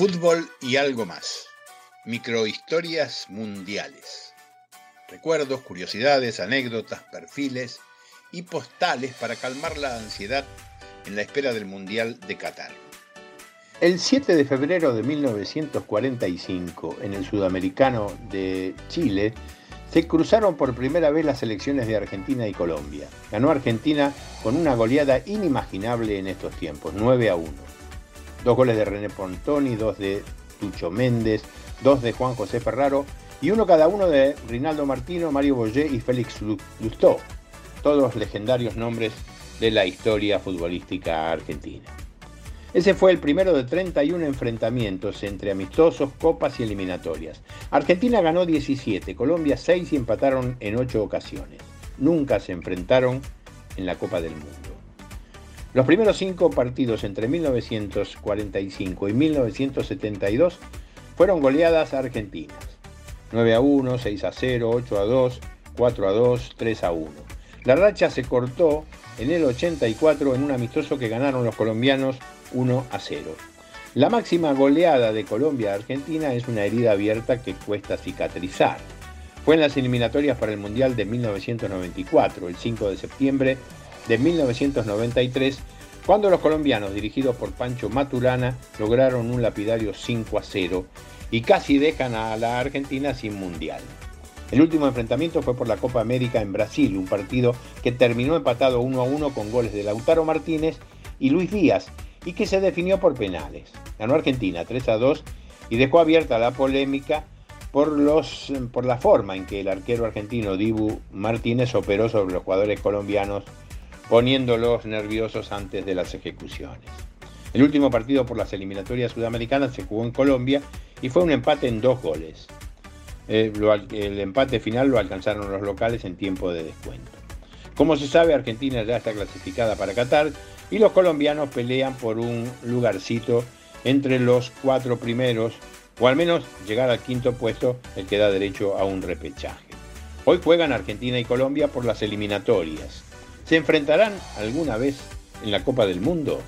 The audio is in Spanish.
Fútbol y algo más. Microhistorias mundiales. Recuerdos, curiosidades, anécdotas, perfiles y postales para calmar la ansiedad en la espera del Mundial de Qatar. El 7 de febrero de 1945, en el sudamericano de Chile, se cruzaron por primera vez las selecciones de Argentina y Colombia. Ganó Argentina con una goleada inimaginable en estos tiempos, 9 a 1. Dos goles de René Pontoni, dos de Tucho Méndez, dos de Juan José Ferraro y uno cada uno de Rinaldo Martino, Mario Boyé y Félix Lustó, todos legendarios nombres de la historia futbolística argentina. Ese fue el primero de 31 enfrentamientos entre amistosos, copas y eliminatorias. Argentina ganó 17, Colombia 6 y empataron en 8 ocasiones. Nunca se enfrentaron en la Copa del Mundo. Los primeros cinco partidos entre 1945 y 1972 fueron goleadas argentinas. 9 a 1, 6 a 0, 8 a 2, 4 a 2, 3 a 1. La racha se cortó en el 84 en un amistoso que ganaron los colombianos 1 a 0. La máxima goleada de Colombia a Argentina es una herida abierta que cuesta cicatrizar. Fue en las eliminatorias para el Mundial de 1994, el 5 de septiembre de 1993, cuando los colombianos, dirigidos por Pancho Maturana, lograron un lapidario 5 a 0 y casi dejan a la Argentina sin mundial. El último enfrentamiento fue por la Copa América en Brasil, un partido que terminó empatado 1 a 1 con goles de Lautaro Martínez y Luis Díaz, y que se definió por penales. Ganó Argentina 3 a 2 y dejó abierta la polémica por, los, por la forma en que el arquero argentino Dibu Martínez operó sobre los jugadores colombianos poniéndolos nerviosos antes de las ejecuciones. El último partido por las eliminatorias sudamericanas se jugó en Colombia y fue un empate en dos goles. Eh, el empate final lo alcanzaron los locales en tiempo de descuento. Como se sabe, Argentina ya está clasificada para Qatar y los colombianos pelean por un lugarcito entre los cuatro primeros, o al menos llegar al quinto puesto, el que da derecho a un repechaje. Hoy juegan Argentina y Colombia por las eliminatorias. ¿Se enfrentarán alguna vez en la Copa del Mundo?